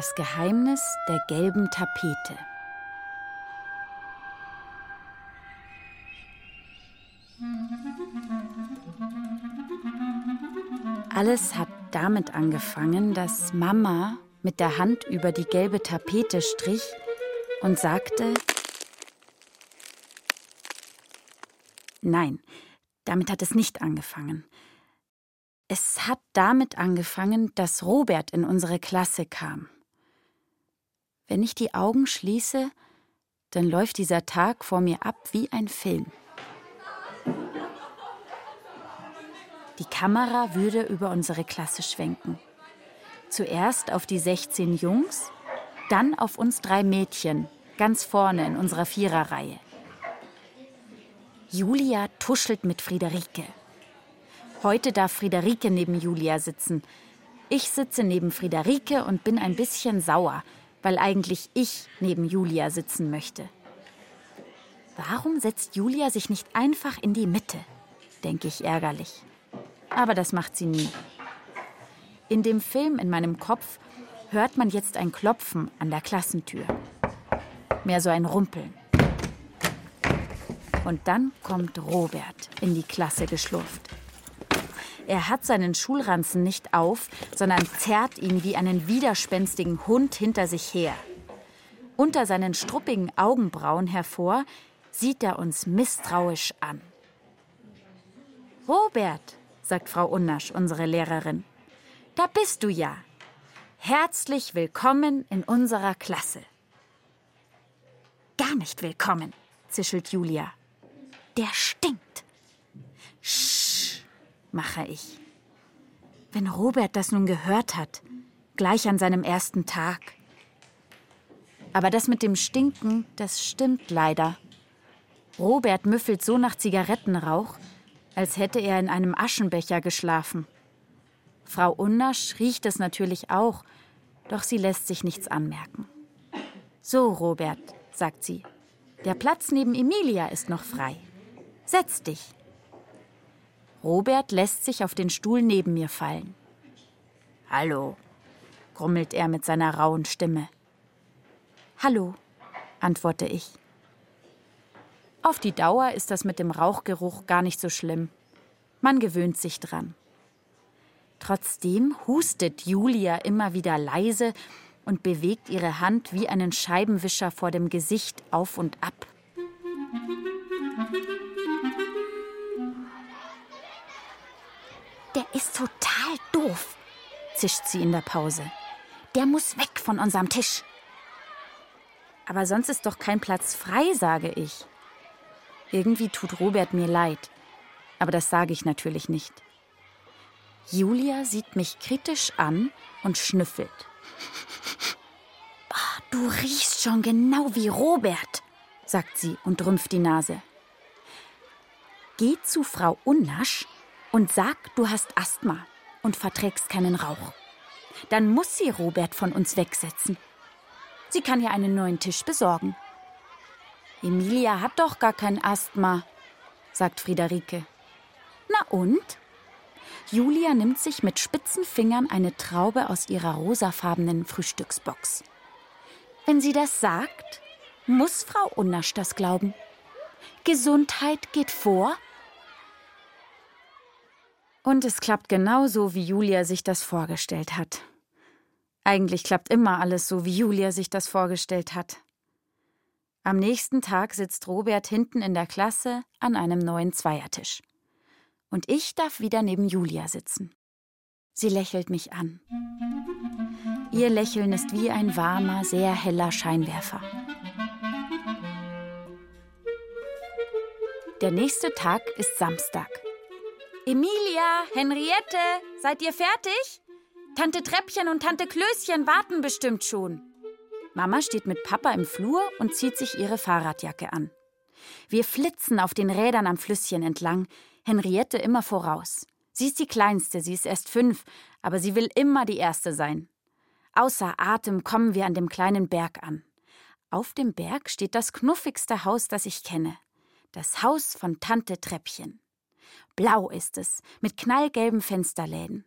Das Geheimnis der gelben Tapete. Alles hat damit angefangen, dass Mama mit der Hand über die gelbe Tapete strich und sagte, Nein, damit hat es nicht angefangen. Es hat damit angefangen, dass Robert in unsere Klasse kam. Wenn ich die Augen schließe, dann läuft dieser Tag vor mir ab wie ein Film. Die Kamera würde über unsere Klasse schwenken. Zuerst auf die 16 Jungs, dann auf uns drei Mädchen, ganz vorne in unserer Viererreihe. Julia tuschelt mit Friederike. Heute darf Friederike neben Julia sitzen. Ich sitze neben Friederike und bin ein bisschen sauer, weil eigentlich ich neben Julia sitzen möchte. Warum setzt Julia sich nicht einfach in die Mitte? denke ich ärgerlich. Aber das macht sie nie. In dem Film in meinem Kopf hört man jetzt ein Klopfen an der Klassentür. Mehr so ein Rumpeln. Und dann kommt Robert in die Klasse geschlurft. Er hat seinen Schulranzen nicht auf, sondern zerrt ihn wie einen widerspenstigen Hund hinter sich her. Unter seinen struppigen Augenbrauen hervor sieht er uns misstrauisch an. Robert, sagt Frau Unnasch, unsere Lehrerin, da bist du ja. Herzlich willkommen in unserer Klasse. Gar nicht willkommen, zischelt Julia. Der stinkt. Sch, mache ich. Wenn Robert das nun gehört hat, gleich an seinem ersten Tag. Aber das mit dem Stinken, das stimmt leider. Robert müffelt so nach Zigarettenrauch, als hätte er in einem Aschenbecher geschlafen. Frau Unnasch riecht es natürlich auch, doch sie lässt sich nichts anmerken. So, Robert, sagt sie, der Platz neben Emilia ist noch frei. Setz dich. Robert lässt sich auf den Stuhl neben mir fallen. Hallo, grummelt er mit seiner rauen Stimme. Hallo, antworte ich. Auf die Dauer ist das mit dem Rauchgeruch gar nicht so schlimm. Man gewöhnt sich dran. Trotzdem hustet Julia immer wieder leise und bewegt ihre Hand wie einen Scheibenwischer vor dem Gesicht auf und ab. Ist total doof, zischt sie in der Pause. Der muss weg von unserem Tisch. Aber sonst ist doch kein Platz frei, sage ich. Irgendwie tut Robert mir leid. Aber das sage ich natürlich nicht. Julia sieht mich kritisch an und schnüffelt. Oh, du riechst schon genau wie Robert, sagt sie und rümpft die Nase. Geh zu Frau Unnasch und sag, du hast Asthma und verträgst keinen Rauch. Dann muss sie Robert von uns wegsetzen. Sie kann ja einen neuen Tisch besorgen. Emilia hat doch gar kein Asthma, sagt Friederike. Na und? Julia nimmt sich mit spitzen Fingern eine Traube aus ihrer rosafarbenen Frühstücksbox. Wenn sie das sagt, muss Frau Unnasch das glauben. Gesundheit geht vor. Und es klappt genauso, wie Julia sich das vorgestellt hat. Eigentlich klappt immer alles so, wie Julia sich das vorgestellt hat. Am nächsten Tag sitzt Robert hinten in der Klasse an einem neuen Zweiertisch. Und ich darf wieder neben Julia sitzen. Sie lächelt mich an. Ihr Lächeln ist wie ein warmer, sehr heller Scheinwerfer. Der nächste Tag ist Samstag. Emilia, Henriette, seid ihr fertig? Tante Treppchen und Tante Klößchen warten bestimmt schon. Mama steht mit Papa im Flur und zieht sich ihre Fahrradjacke an. Wir flitzen auf den Rädern am Flüsschen entlang, Henriette immer voraus. Sie ist die Kleinste, sie ist erst fünf, aber sie will immer die Erste sein. Außer Atem kommen wir an dem kleinen Berg an. Auf dem Berg steht das knuffigste Haus, das ich kenne. Das Haus von Tante Treppchen. Blau ist es, mit knallgelben Fensterläden.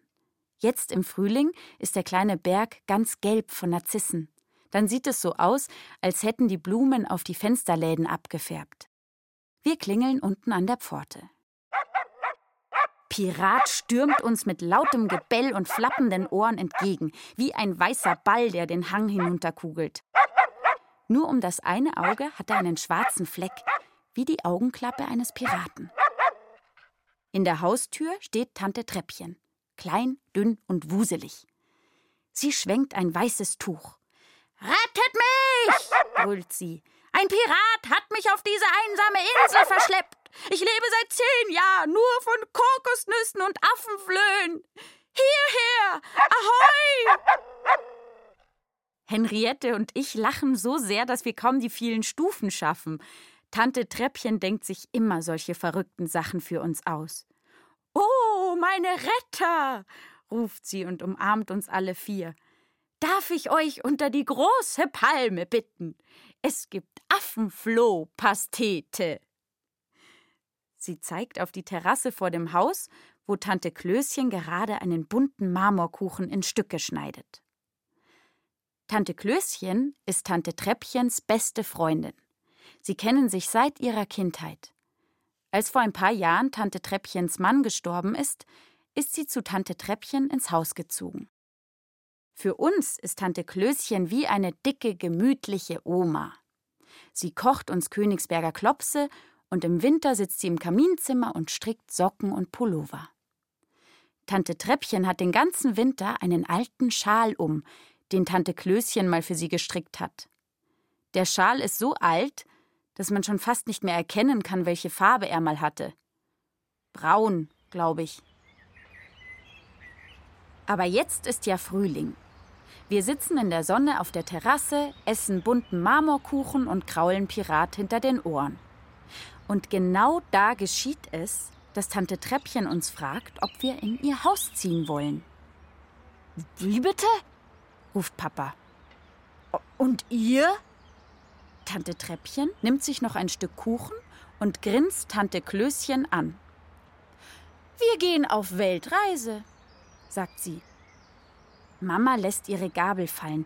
Jetzt im Frühling ist der kleine Berg ganz gelb von Narzissen. Dann sieht es so aus, als hätten die Blumen auf die Fensterläden abgefärbt. Wir klingeln unten an der Pforte. Pirat stürmt uns mit lautem Gebell und flappenden Ohren entgegen, wie ein weißer Ball, der den Hang hinunterkugelt. Nur um das eine Auge hat er einen schwarzen Fleck, wie die Augenklappe eines Piraten. In der Haustür steht Tante Treppchen, klein, dünn und wuselig. Sie schwenkt ein weißes Tuch. Rettet mich! brüllt sie. Ein Pirat hat mich auf diese einsame Insel verschleppt. Ich lebe seit zehn Jahren nur von Kokosnüssen und Affenflöhen. Hierher! Ahoi! Henriette und ich lachen so sehr, dass wir kaum die vielen Stufen schaffen. Tante Treppchen denkt sich immer solche verrückten Sachen für uns aus. Oh, meine Retter! ruft sie und umarmt uns alle vier. Darf ich euch unter die große Palme bitten? Es gibt Affenfloh-Pastete. Sie zeigt auf die Terrasse vor dem Haus, wo Tante Klößchen gerade einen bunten Marmorkuchen in Stücke schneidet. Tante Klößchen ist Tante Treppchens beste Freundin. Sie kennen sich seit ihrer Kindheit. Als vor ein paar Jahren Tante Treppchens Mann gestorben ist, ist sie zu Tante Treppchen ins Haus gezogen. Für uns ist Tante Klößchen wie eine dicke, gemütliche Oma. Sie kocht uns Königsberger Klopse und im Winter sitzt sie im Kaminzimmer und strickt Socken und Pullover. Tante Treppchen hat den ganzen Winter einen alten Schal um, den Tante Klößchen mal für sie gestrickt hat. Der Schal ist so alt, dass man schon fast nicht mehr erkennen kann, welche Farbe er mal hatte. Braun, glaube ich. Aber jetzt ist ja Frühling. Wir sitzen in der Sonne auf der Terrasse, essen bunten Marmorkuchen und kraulen Pirat hinter den Ohren. Und genau da geschieht es, dass Tante Treppchen uns fragt, ob wir in ihr Haus ziehen wollen. Wie bitte? ruft Papa. Und ihr? Tante Treppchen nimmt sich noch ein Stück Kuchen und grinst Tante Klößchen an. Wir gehen auf Weltreise, sagt sie. Mama lässt ihre Gabel fallen.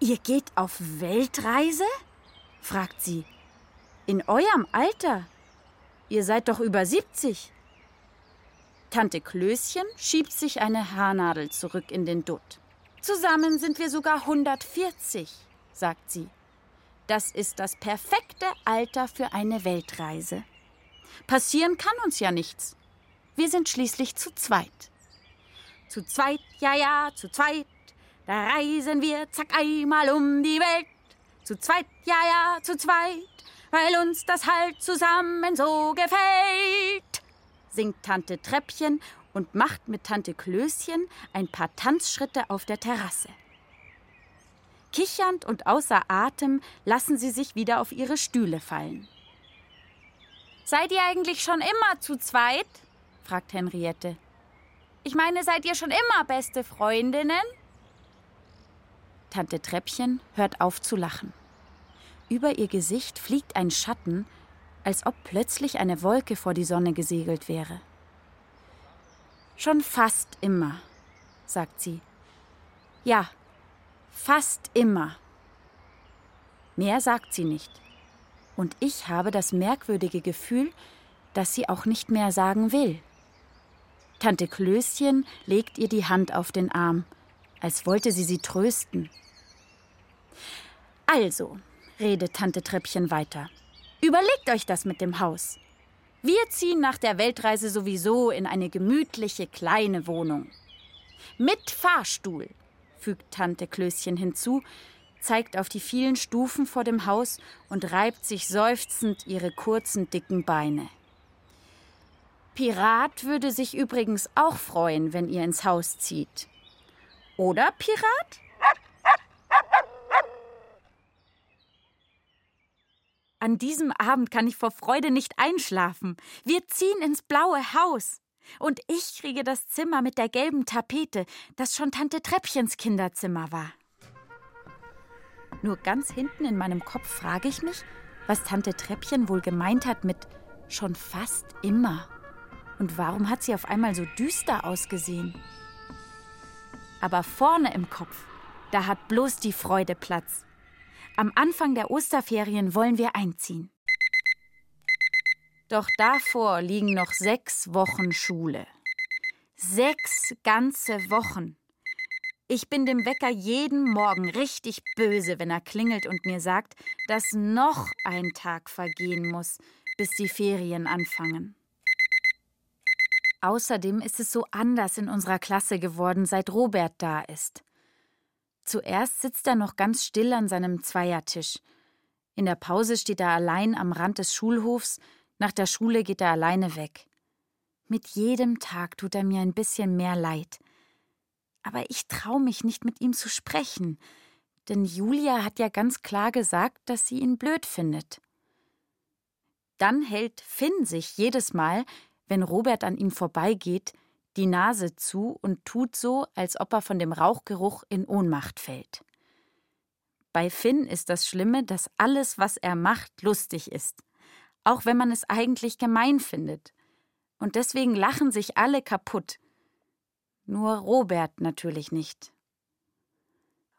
Ihr geht auf Weltreise? fragt sie. In eurem Alter? Ihr seid doch über 70. Tante Klößchen schiebt sich eine Haarnadel zurück in den Dutt. Zusammen sind wir sogar 140, sagt sie. Das ist das perfekte Alter für eine Weltreise. Passieren kann uns ja nichts. Wir sind schließlich zu zweit. Zu zweit, ja, ja, zu zweit, da reisen wir zack einmal um die Welt. Zu zweit, ja, ja, zu zweit, weil uns das halt zusammen so gefällt, singt Tante Treppchen und macht mit Tante Klößchen ein paar Tanzschritte auf der Terrasse. Kichernd und außer Atem lassen sie sich wieder auf ihre Stühle fallen. Seid ihr eigentlich schon immer zu zweit? fragt Henriette. Ich meine, seid ihr schon immer beste Freundinnen? Tante Treppchen hört auf zu lachen. Über ihr Gesicht fliegt ein Schatten, als ob plötzlich eine Wolke vor die Sonne gesegelt wäre. Schon fast immer, sagt sie. Ja, fast immer. Mehr sagt sie nicht. Und ich habe das merkwürdige Gefühl, dass sie auch nicht mehr sagen will. Tante Klößchen legt ihr die Hand auf den Arm, als wollte sie sie trösten. Also, redet Tante Treppchen weiter. Überlegt euch das mit dem Haus. Wir ziehen nach der Weltreise sowieso in eine gemütliche kleine Wohnung. Mit Fahrstuhl, fügt Tante Klößchen hinzu, zeigt auf die vielen Stufen vor dem Haus und reibt sich seufzend ihre kurzen, dicken Beine. Pirat würde sich übrigens auch freuen, wenn ihr ins Haus zieht. Oder, Pirat? An diesem Abend kann ich vor Freude nicht einschlafen. Wir ziehen ins blaue Haus. Und ich kriege das Zimmer mit der gelben Tapete, das schon Tante Treppchens Kinderzimmer war. Nur ganz hinten in meinem Kopf frage ich mich, was Tante Treppchen wohl gemeint hat mit schon fast immer. Und warum hat sie auf einmal so düster ausgesehen? Aber vorne im Kopf, da hat bloß die Freude Platz. Am Anfang der Osterferien wollen wir einziehen. Doch davor liegen noch sechs Wochen Schule. Sechs ganze Wochen. Ich bin dem Wecker jeden Morgen richtig böse, wenn er klingelt und mir sagt, dass noch ein Tag vergehen muss, bis die Ferien anfangen. Außerdem ist es so anders in unserer Klasse geworden, seit Robert da ist. Zuerst sitzt er noch ganz still an seinem Zweiertisch. In der Pause steht er allein am Rand des Schulhofs, nach der Schule geht er alleine weg. Mit jedem Tag tut er mir ein bisschen mehr leid. Aber ich traue mich nicht mit ihm zu sprechen, denn Julia hat ja ganz klar gesagt, dass sie ihn blöd findet. Dann hält Finn sich jedes Mal, wenn Robert an ihm vorbeigeht, die Nase zu und tut so, als ob er von dem Rauchgeruch in Ohnmacht fällt. Bei Finn ist das Schlimme, dass alles, was er macht, lustig ist, auch wenn man es eigentlich gemein findet. Und deswegen lachen sich alle kaputt. Nur Robert natürlich nicht.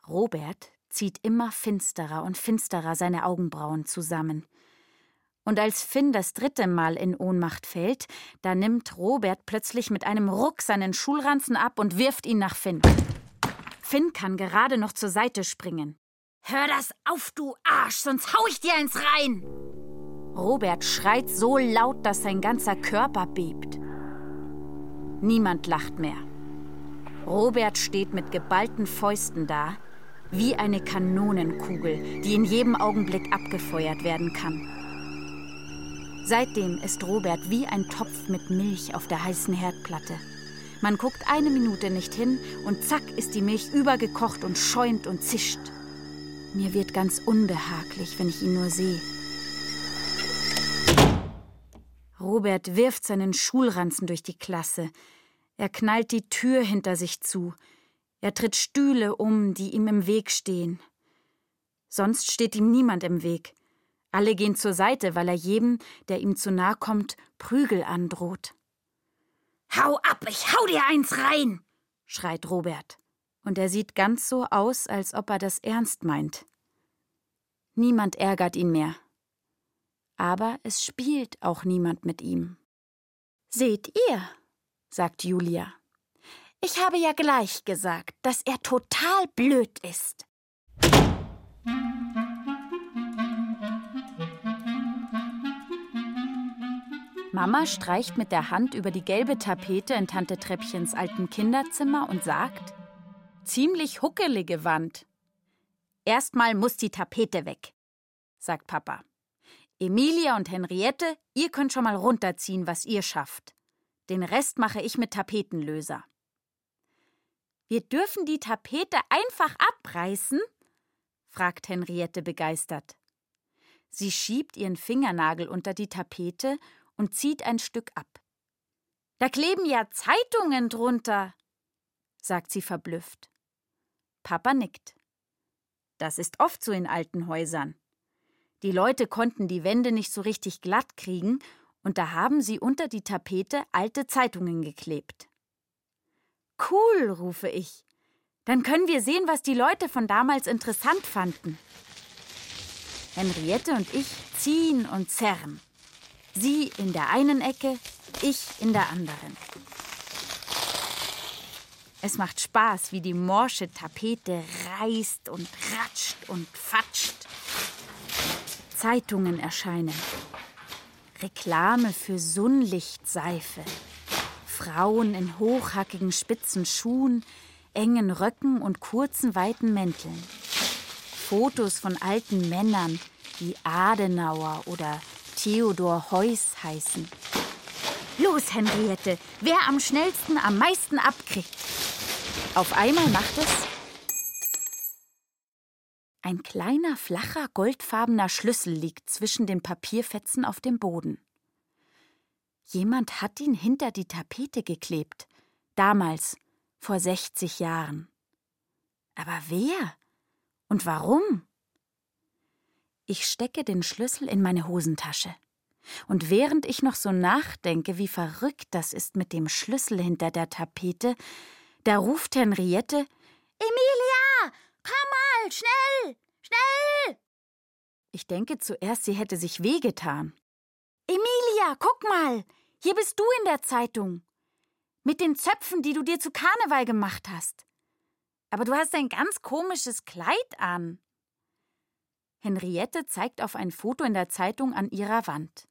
Robert zieht immer finsterer und finsterer seine Augenbrauen zusammen. Und als Finn das dritte Mal in Ohnmacht fällt, da nimmt Robert plötzlich mit einem Ruck seinen Schulranzen ab und wirft ihn nach Finn. Finn kann gerade noch zur Seite springen. Hör das auf, du Arsch, sonst hau ich dir eins rein! Robert schreit so laut, dass sein ganzer Körper bebt. Niemand lacht mehr. Robert steht mit geballten Fäusten da, wie eine Kanonenkugel, die in jedem Augenblick abgefeuert werden kann. Seitdem ist Robert wie ein Topf mit Milch auf der heißen Herdplatte. Man guckt eine Minute nicht hin und zack ist die Milch übergekocht und schäumt und zischt. Mir wird ganz unbehaglich, wenn ich ihn nur sehe. Robert wirft seinen Schulranzen durch die Klasse. Er knallt die Tür hinter sich zu. Er tritt Stühle um, die ihm im Weg stehen. Sonst steht ihm niemand im Weg. Alle gehen zur Seite, weil er jedem, der ihm zu nahe kommt, Prügel androht. Hau ab, ich hau dir eins rein! schreit Robert. Und er sieht ganz so aus, als ob er das ernst meint. Niemand ärgert ihn mehr. Aber es spielt auch niemand mit ihm. Seht ihr, sagt Julia. Ich habe ja gleich gesagt, dass er total blöd ist. Mama streicht mit der Hand über die gelbe Tapete in Tante Treppchens alten Kinderzimmer und sagt: Ziemlich huckelige Wand. Erstmal muss die Tapete weg, sagt Papa. Emilia und Henriette, ihr könnt schon mal runterziehen, was ihr schafft. Den Rest mache ich mit Tapetenlöser. Wir dürfen die Tapete einfach abreißen? fragt Henriette begeistert. Sie schiebt ihren Fingernagel unter die Tapete und zieht ein Stück ab. Da kleben ja Zeitungen drunter, sagt sie verblüfft. Papa nickt. Das ist oft so in alten Häusern. Die Leute konnten die Wände nicht so richtig glatt kriegen, und da haben sie unter die Tapete alte Zeitungen geklebt. Cool, rufe ich. Dann können wir sehen, was die Leute von damals interessant fanden. Henriette und ich ziehen und zerren. Sie in der einen Ecke, ich in der anderen. Es macht Spaß, wie die morsche Tapete reißt und ratscht und fatscht. Zeitungen erscheinen. Reklame für Sonnlichtseife. Frauen in hochhackigen spitzen Schuhen, engen Röcken und kurzen weiten Mänteln. Fotos von alten Männern, die Adenauer oder Theodor Heuss heißen. Los, Henriette, wer am schnellsten am meisten abkriegt. Auf einmal macht es Ein kleiner, flacher, goldfarbener Schlüssel liegt zwischen den Papierfetzen auf dem Boden. Jemand hat ihn hinter die Tapete geklebt. Damals, vor 60 Jahren. Aber wer? Und warum? Ich stecke den Schlüssel in meine Hosentasche. Und während ich noch so nachdenke, wie verrückt das ist mit dem Schlüssel hinter der Tapete, da ruft Henriette Emilia, komm mal, schnell, schnell. Ich denke zuerst, sie hätte sich wehgetan. Emilia, guck mal, hier bist du in der Zeitung. Mit den Zöpfen, die du dir zu Karneval gemacht hast. Aber du hast ein ganz komisches Kleid an. Henriette zeigt auf ein Foto in der Zeitung an ihrer Wand.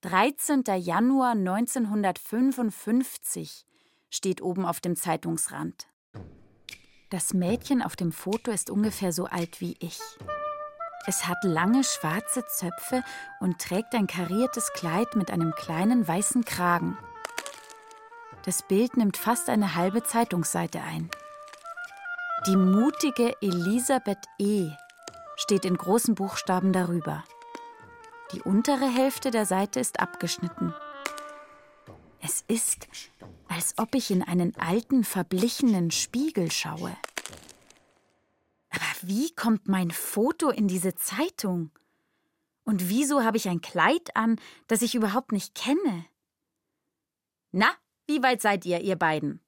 13. Januar 1955 steht oben auf dem Zeitungsrand. Das Mädchen auf dem Foto ist ungefähr so alt wie ich. Es hat lange schwarze Zöpfe und trägt ein kariertes Kleid mit einem kleinen weißen Kragen. Das Bild nimmt fast eine halbe Zeitungsseite ein. Die mutige Elisabeth E. steht in großen Buchstaben darüber. Die untere Hälfte der Seite ist abgeschnitten. Es ist, als ob ich in einen alten, verblichenen Spiegel schaue. Aber wie kommt mein Foto in diese Zeitung? Und wieso habe ich ein Kleid an, das ich überhaupt nicht kenne? Na, wie weit seid ihr, ihr beiden?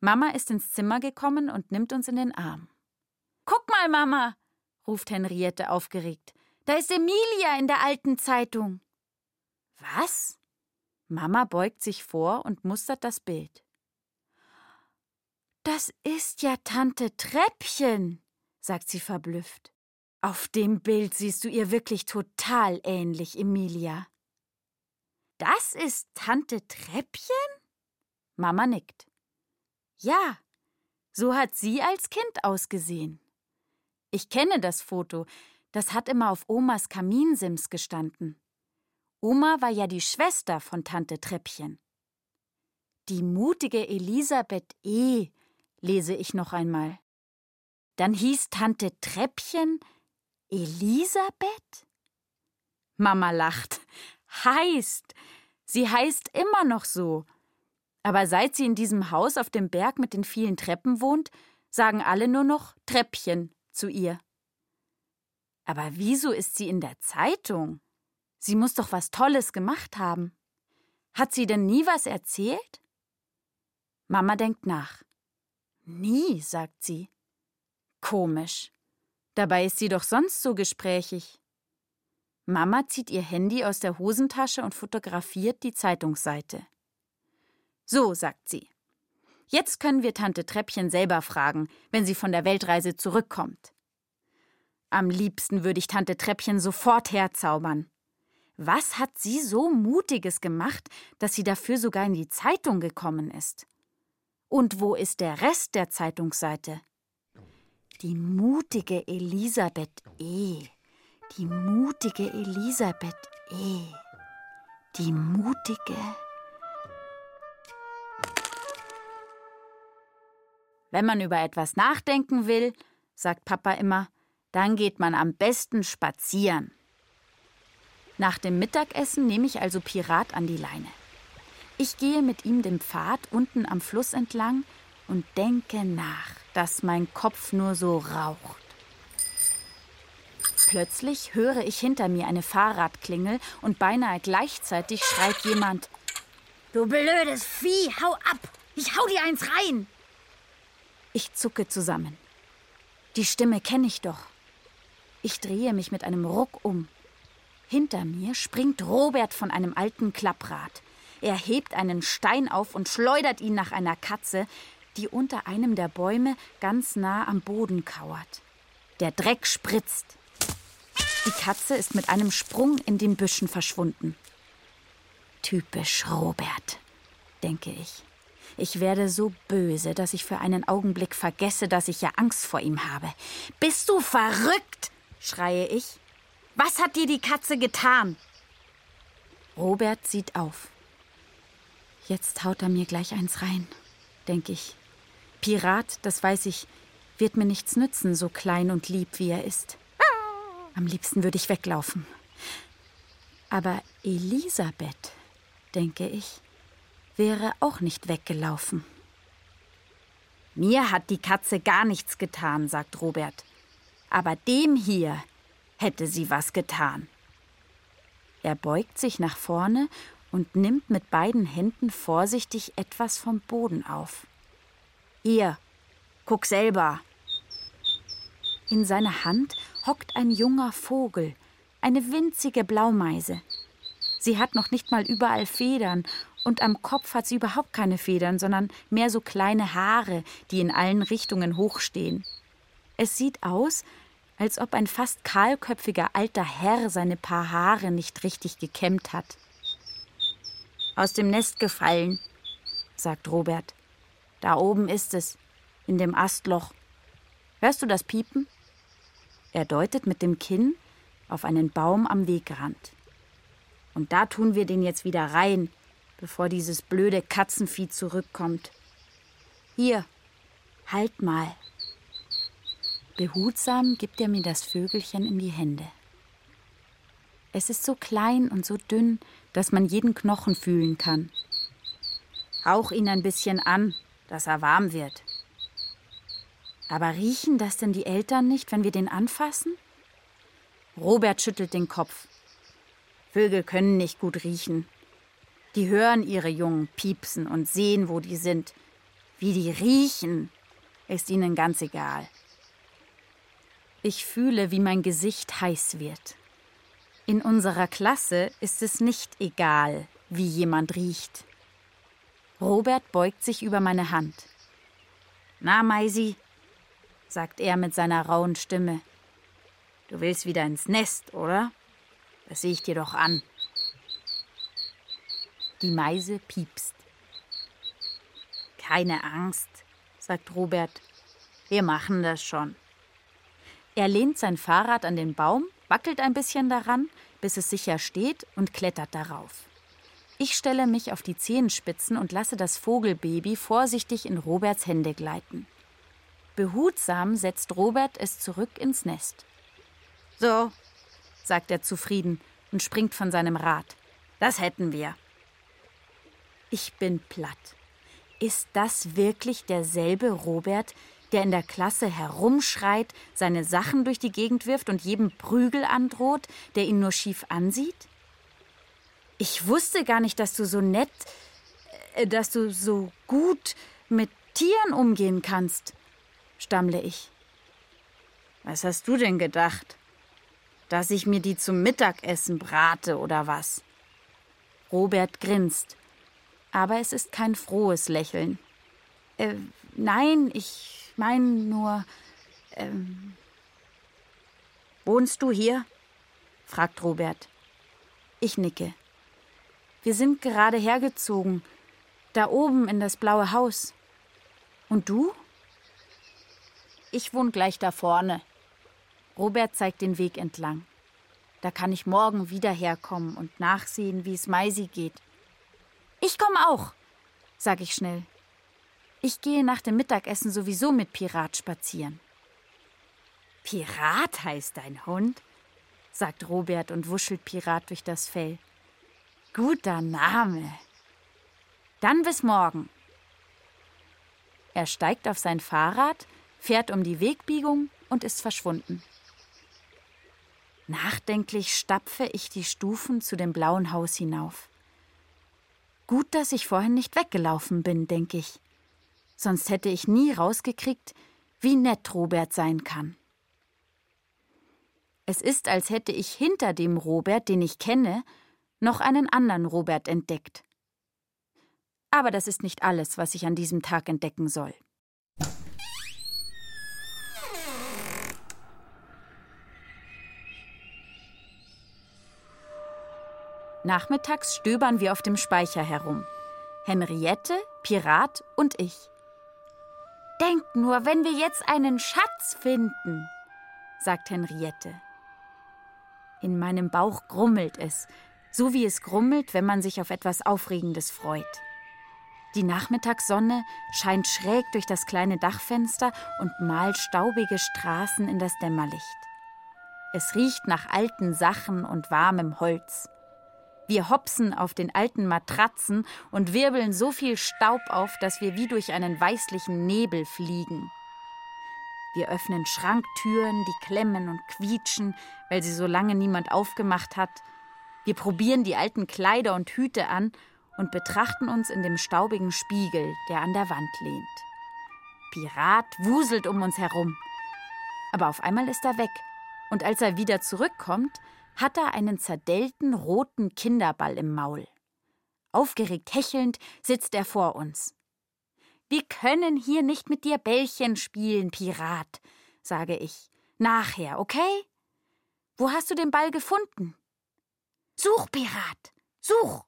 Mama ist ins Zimmer gekommen und nimmt uns in den Arm. Guck mal, Mama, ruft Henriette aufgeregt. Da ist Emilia in der alten Zeitung. Was? Mama beugt sich vor und mustert das Bild. Das ist ja Tante Treppchen, sagt sie verblüfft. Auf dem Bild siehst du ihr wirklich total ähnlich, Emilia. Das ist Tante Treppchen? Mama nickt. Ja, so hat sie als Kind ausgesehen. Ich kenne das Foto, das hat immer auf Omas Kaminsims gestanden. Oma war ja die Schwester von Tante Treppchen. Die mutige Elisabeth E. lese ich noch einmal. Dann hieß Tante Treppchen Elisabeth? Mama lacht. Heißt. Sie heißt immer noch so. Aber seit sie in diesem Haus auf dem Berg mit den vielen Treppen wohnt, sagen alle nur noch Treppchen zu ihr. Aber wieso ist sie in der Zeitung? Sie muss doch was Tolles gemacht haben. Hat sie denn nie was erzählt? Mama denkt nach. Nie, sagt sie. Komisch. Dabei ist sie doch sonst so gesprächig. Mama zieht ihr Handy aus der Hosentasche und fotografiert die Zeitungsseite. So, sagt sie. Jetzt können wir Tante Treppchen selber fragen, wenn sie von der Weltreise zurückkommt. Am liebsten würde ich Tante Treppchen sofort herzaubern. Was hat sie so Mutiges gemacht, dass sie dafür sogar in die Zeitung gekommen ist? Und wo ist der Rest der Zeitungsseite? Die mutige Elisabeth E. Die mutige Elisabeth E. Die mutige. Wenn man über etwas nachdenken will, sagt Papa immer, dann geht man am besten spazieren. Nach dem Mittagessen nehme ich also Pirat an die Leine. Ich gehe mit ihm den Pfad unten am Fluss entlang und denke nach, dass mein Kopf nur so raucht. Plötzlich höre ich hinter mir eine Fahrradklingel und beinahe gleichzeitig schreit jemand: Du blödes Vieh, hau ab! Ich hau dir eins rein! Ich zucke zusammen. Die Stimme kenne ich doch. Ich drehe mich mit einem Ruck um. Hinter mir springt Robert von einem alten Klapprad. Er hebt einen Stein auf und schleudert ihn nach einer Katze, die unter einem der Bäume ganz nah am Boden kauert. Der Dreck spritzt. Die Katze ist mit einem Sprung in den Büschen verschwunden. Typisch Robert, denke ich. Ich werde so böse, dass ich für einen Augenblick vergesse, dass ich ja Angst vor ihm habe. Bist du verrückt? schreie ich. Was hat dir die Katze getan? Robert sieht auf. Jetzt haut er mir gleich eins rein, denke ich. Pirat, das weiß ich, wird mir nichts nützen, so klein und lieb wie er ist. Am liebsten würde ich weglaufen. Aber Elisabeth, denke ich, wäre auch nicht weggelaufen. Mir hat die Katze gar nichts getan, sagt Robert. Aber dem hier hätte sie was getan. Er beugt sich nach vorne und nimmt mit beiden Händen vorsichtig etwas vom Boden auf. Hier, guck selber. In seiner Hand hockt ein junger Vogel, eine winzige Blaumeise. Sie hat noch nicht mal überall Federn und am Kopf hat sie überhaupt keine Federn, sondern mehr so kleine Haare, die in allen Richtungen hochstehen. Es sieht aus, als ob ein fast kahlköpfiger alter Herr seine paar Haare nicht richtig gekämmt hat. Aus dem Nest gefallen, sagt Robert. Da oben ist es, in dem Astloch. Hörst du das Piepen? Er deutet mit dem Kinn auf einen Baum am Wegrand. Und da tun wir den jetzt wieder rein, bevor dieses blöde Katzenvieh zurückkommt. Hier, halt mal. Behutsam gibt er mir das Vögelchen in die Hände. Es ist so klein und so dünn, dass man jeden Knochen fühlen kann. Hauch ihn ein bisschen an, dass er warm wird. Aber riechen das denn die Eltern nicht, wenn wir den anfassen? Robert schüttelt den Kopf. Vögel können nicht gut riechen. Die hören ihre Jungen piepsen und sehen, wo die sind. Wie die riechen, ist ihnen ganz egal. Ich fühle, wie mein Gesicht heiß wird. In unserer Klasse ist es nicht egal, wie jemand riecht. Robert beugt sich über meine Hand. Na, Maisi, sagt er mit seiner rauen Stimme. Du willst wieder ins Nest, oder? Das sehe ich dir doch an. Die Meise piepst. Keine Angst, sagt Robert. Wir machen das schon. Er lehnt sein Fahrrad an den Baum, wackelt ein bisschen daran, bis es sicher steht und klettert darauf. Ich stelle mich auf die Zehenspitzen und lasse das Vogelbaby vorsichtig in Roberts Hände gleiten. Behutsam setzt Robert es zurück ins Nest. So, sagt er zufrieden und springt von seinem Rad. Das hätten wir. Ich bin platt. Ist das wirklich derselbe Robert, der in der Klasse herumschreit, seine Sachen durch die Gegend wirft und jedem Prügel androht, der ihn nur schief ansieht? Ich wusste gar nicht, dass du so nett, äh, dass du so gut mit Tieren umgehen kannst, stammle ich. Was hast du denn gedacht? Dass ich mir die zum Mittagessen brate oder was? Robert grinst aber es ist kein frohes Lächeln. Äh, nein, ich meine nur. Ähm, Wohnst du hier? fragt Robert. Ich nicke. Wir sind gerade hergezogen, da oben in das blaue Haus. Und du? Ich wohne gleich da vorne. Robert zeigt den Weg entlang. Da kann ich morgen wieder herkommen und nachsehen, wie es Maisi geht. Ich komme auch, sag ich schnell. Ich gehe nach dem Mittagessen sowieso mit Pirat spazieren. Pirat heißt dein Hund? sagt Robert und wuschelt Pirat durch das Fell. Guter Name. Dann bis morgen. Er steigt auf sein Fahrrad, fährt um die Wegbiegung und ist verschwunden. Nachdenklich stapfe ich die Stufen zu dem blauen Haus hinauf. Gut, dass ich vorhin nicht weggelaufen bin, denke ich. Sonst hätte ich nie rausgekriegt, wie nett Robert sein kann. Es ist, als hätte ich hinter dem Robert, den ich kenne, noch einen anderen Robert entdeckt. Aber das ist nicht alles, was ich an diesem Tag entdecken soll. Nachmittags stöbern wir auf dem Speicher herum. Henriette, Pirat und ich. Denkt nur, wenn wir jetzt einen Schatz finden, sagt Henriette. In meinem Bauch grummelt es, so wie es grummelt, wenn man sich auf etwas Aufregendes freut. Die Nachmittagssonne scheint schräg durch das kleine Dachfenster und malt staubige Straßen in das Dämmerlicht. Es riecht nach alten Sachen und warmem Holz. Wir hopsen auf den alten Matratzen und wirbeln so viel Staub auf, dass wir wie durch einen weißlichen Nebel fliegen. Wir öffnen Schranktüren, die klemmen und quietschen, weil sie so lange niemand aufgemacht hat. Wir probieren die alten Kleider und Hüte an und betrachten uns in dem staubigen Spiegel, der an der Wand lehnt. Pirat wuselt um uns herum. Aber auf einmal ist er weg, und als er wieder zurückkommt, hat er einen zerdellten roten Kinderball im Maul. Aufgeregt hechelnd sitzt er vor uns. Wir können hier nicht mit dir Bällchen spielen, Pirat, sage ich. Nachher, okay? Wo hast du den Ball gefunden? Such, Pirat, such!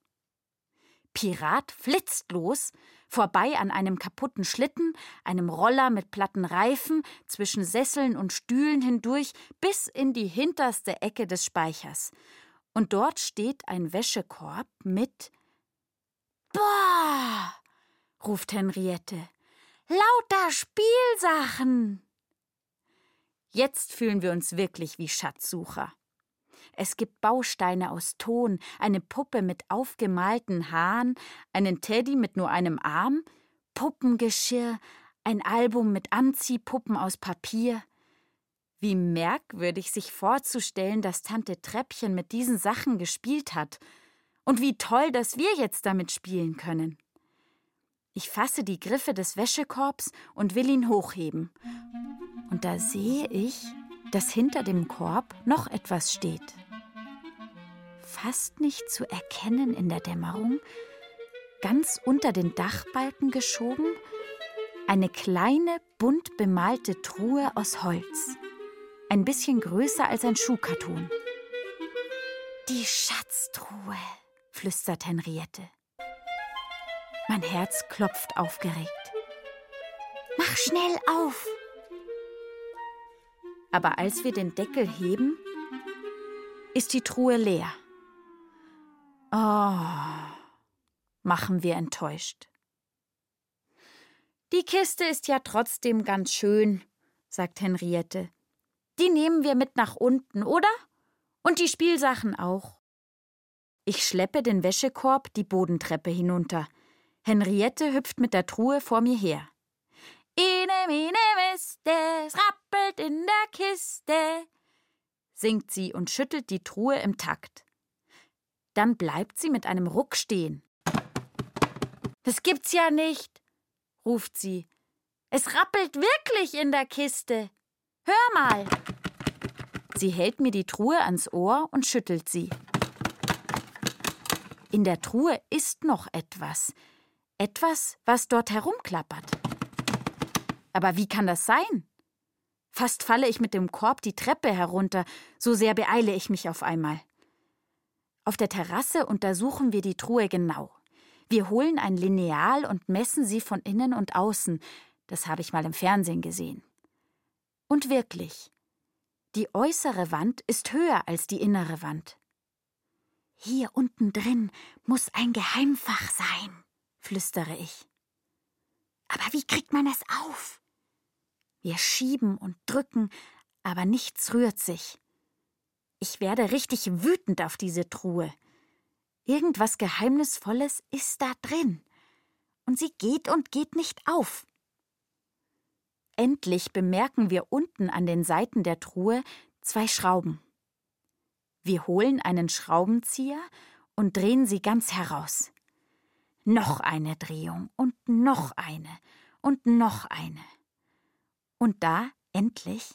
Pirat flitzt los, vorbei an einem kaputten Schlitten, einem Roller mit platten Reifen, zwischen Sesseln und Stühlen hindurch bis in die hinterste Ecke des Speichers. Und dort steht ein Wäschekorb mit Boah! ruft Henriette. Lauter Spielsachen! Jetzt fühlen wir uns wirklich wie Schatzsucher. Es gibt Bausteine aus Ton, eine Puppe mit aufgemalten Haaren, einen Teddy mit nur einem Arm, Puppengeschirr, ein Album mit Anziehpuppen aus Papier. Wie merkwürdig sich vorzustellen, dass Tante Treppchen mit diesen Sachen gespielt hat. Und wie toll, dass wir jetzt damit spielen können. Ich fasse die Griffe des Wäschekorbs und will ihn hochheben. Und da sehe ich, dass hinter dem Korb noch etwas steht. Fast nicht zu erkennen in der Dämmerung, ganz unter den Dachbalken geschoben, eine kleine, bunt bemalte Truhe aus Holz, ein bisschen größer als ein Schuhkarton. Die Schatztruhe, flüstert Henriette. Mein Herz klopft aufgeregt. Mach schnell auf, aber als wir den Deckel heben, ist die Truhe leer. Oh, machen wir enttäuscht. Die Kiste ist ja trotzdem ganz schön, sagt Henriette. Die nehmen wir mit nach unten, oder? Und die Spielsachen auch. Ich schleppe den Wäschekorb die Bodentreppe hinunter. Henriette hüpft mit der Truhe vor mir her. Ine, mine, miste, es rappelt in der Kiste, singt sie und schüttelt die Truhe im Takt. Dann bleibt sie mit einem Ruck stehen. Das gibt's ja nicht, ruft sie. Es rappelt wirklich in der Kiste. Hör mal. Sie hält mir die Truhe ans Ohr und schüttelt sie. In der Truhe ist noch etwas. Etwas, was dort herumklappert. Aber wie kann das sein? Fast falle ich mit dem Korb die Treppe herunter, so sehr beeile ich mich auf einmal. Auf der Terrasse untersuchen wir die Truhe genau. Wir holen ein Lineal und messen sie von innen und außen. Das habe ich mal im Fernsehen gesehen. Und wirklich, die äußere Wand ist höher als die innere Wand. Hier unten drin muss ein Geheimfach sein, flüstere ich. Aber wie kriegt man es auf? Wir schieben und drücken, aber nichts rührt sich. Ich werde richtig wütend auf diese Truhe. Irgendwas Geheimnisvolles ist da drin. Und sie geht und geht nicht auf. Endlich bemerken wir unten an den Seiten der Truhe zwei Schrauben. Wir holen einen Schraubenzieher und drehen sie ganz heraus. Noch eine Drehung und noch eine und noch eine. Und da, endlich,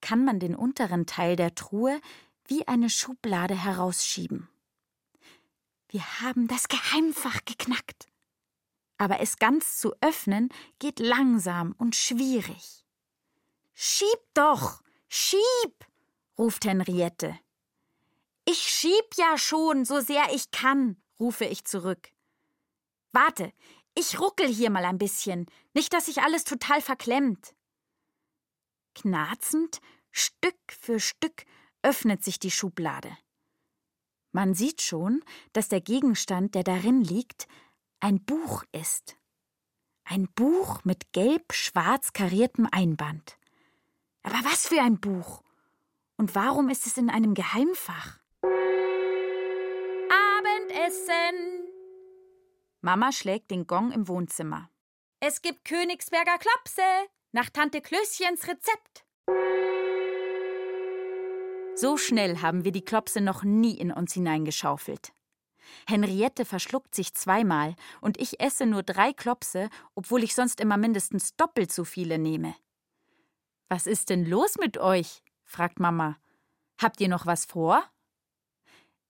kann man den unteren Teil der Truhe wie eine Schublade herausschieben. Wir haben das Geheimfach geknackt. Aber es ganz zu öffnen geht langsam und schwierig. Schieb doch, schieb, ruft Henriette. Ich schieb ja schon, so sehr ich kann, rufe ich zurück. Warte, ich ruckel hier mal ein bisschen, nicht, dass sich alles total verklemmt. Knarzend, Stück für Stück, öffnet sich die Schublade. Man sieht schon, dass der Gegenstand, der darin liegt, ein Buch ist. Ein Buch mit gelb-schwarz kariertem Einband. Aber was für ein Buch? Und warum ist es in einem Geheimfach? Abendessen! Mama schlägt den Gong im Wohnzimmer. Es gibt Königsberger Klopse nach Tante Klößchens Rezept. So schnell haben wir die Klopse noch nie in uns hineingeschaufelt. Henriette verschluckt sich zweimal und ich esse nur drei Klopse, obwohl ich sonst immer mindestens doppelt so viele nehme. Was ist denn los mit euch? fragt Mama. Habt ihr noch was vor?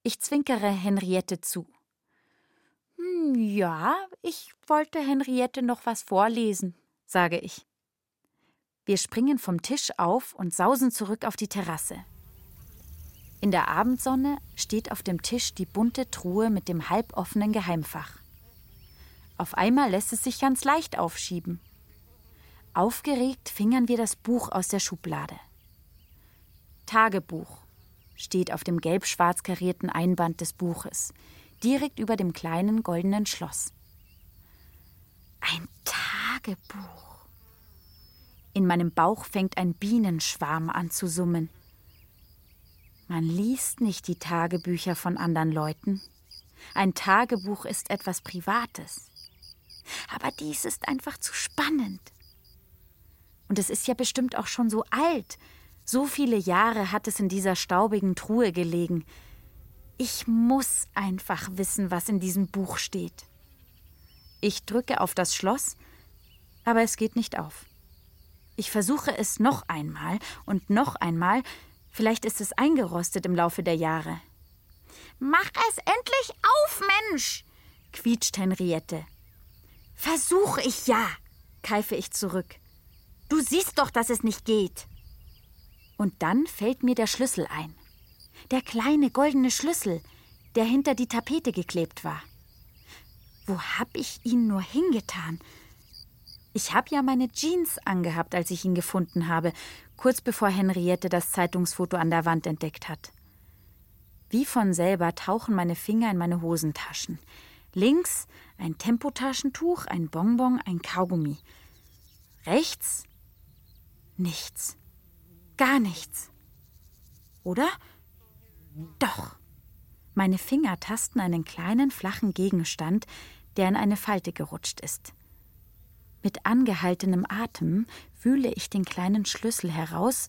Ich zwinkere Henriette zu. Hm, ja, ich wollte Henriette noch was vorlesen, sage ich. Wir springen vom Tisch auf und sausen zurück auf die Terrasse. In der Abendsonne steht auf dem Tisch die bunte Truhe mit dem halboffenen Geheimfach. Auf einmal lässt es sich ganz leicht aufschieben. Aufgeregt fingern wir das Buch aus der Schublade. Tagebuch steht auf dem gelb-schwarz karierten Einband des Buches, direkt über dem kleinen goldenen Schloss. Ein Tagebuch. In meinem Bauch fängt ein Bienenschwarm an zu summen. Man liest nicht die Tagebücher von anderen Leuten. Ein Tagebuch ist etwas Privates. Aber dies ist einfach zu spannend. Und es ist ja bestimmt auch schon so alt. So viele Jahre hat es in dieser staubigen Truhe gelegen. Ich muss einfach wissen, was in diesem Buch steht. Ich drücke auf das Schloss, aber es geht nicht auf. Ich versuche es noch einmal und noch einmal, Vielleicht ist es eingerostet im Laufe der Jahre. Mach es endlich auf, Mensch! quietscht Henriette. Versuche ich ja, keife ich zurück. Du siehst doch, dass es nicht geht. Und dann fällt mir der Schlüssel ein. Der kleine goldene Schlüssel, der hinter die Tapete geklebt war. Wo hab ich ihn nur hingetan? Ich habe ja meine Jeans angehabt, als ich ihn gefunden habe, kurz bevor Henriette das Zeitungsfoto an der Wand entdeckt hat. Wie von selber tauchen meine Finger in meine Hosentaschen. Links ein Tempotaschentuch, ein Bonbon, ein Kaugummi. Rechts nichts. Gar nichts. Oder? Doch. Meine Finger tasten einen kleinen flachen Gegenstand, der in eine Falte gerutscht ist. Mit angehaltenem Atem wühle ich den kleinen Schlüssel heraus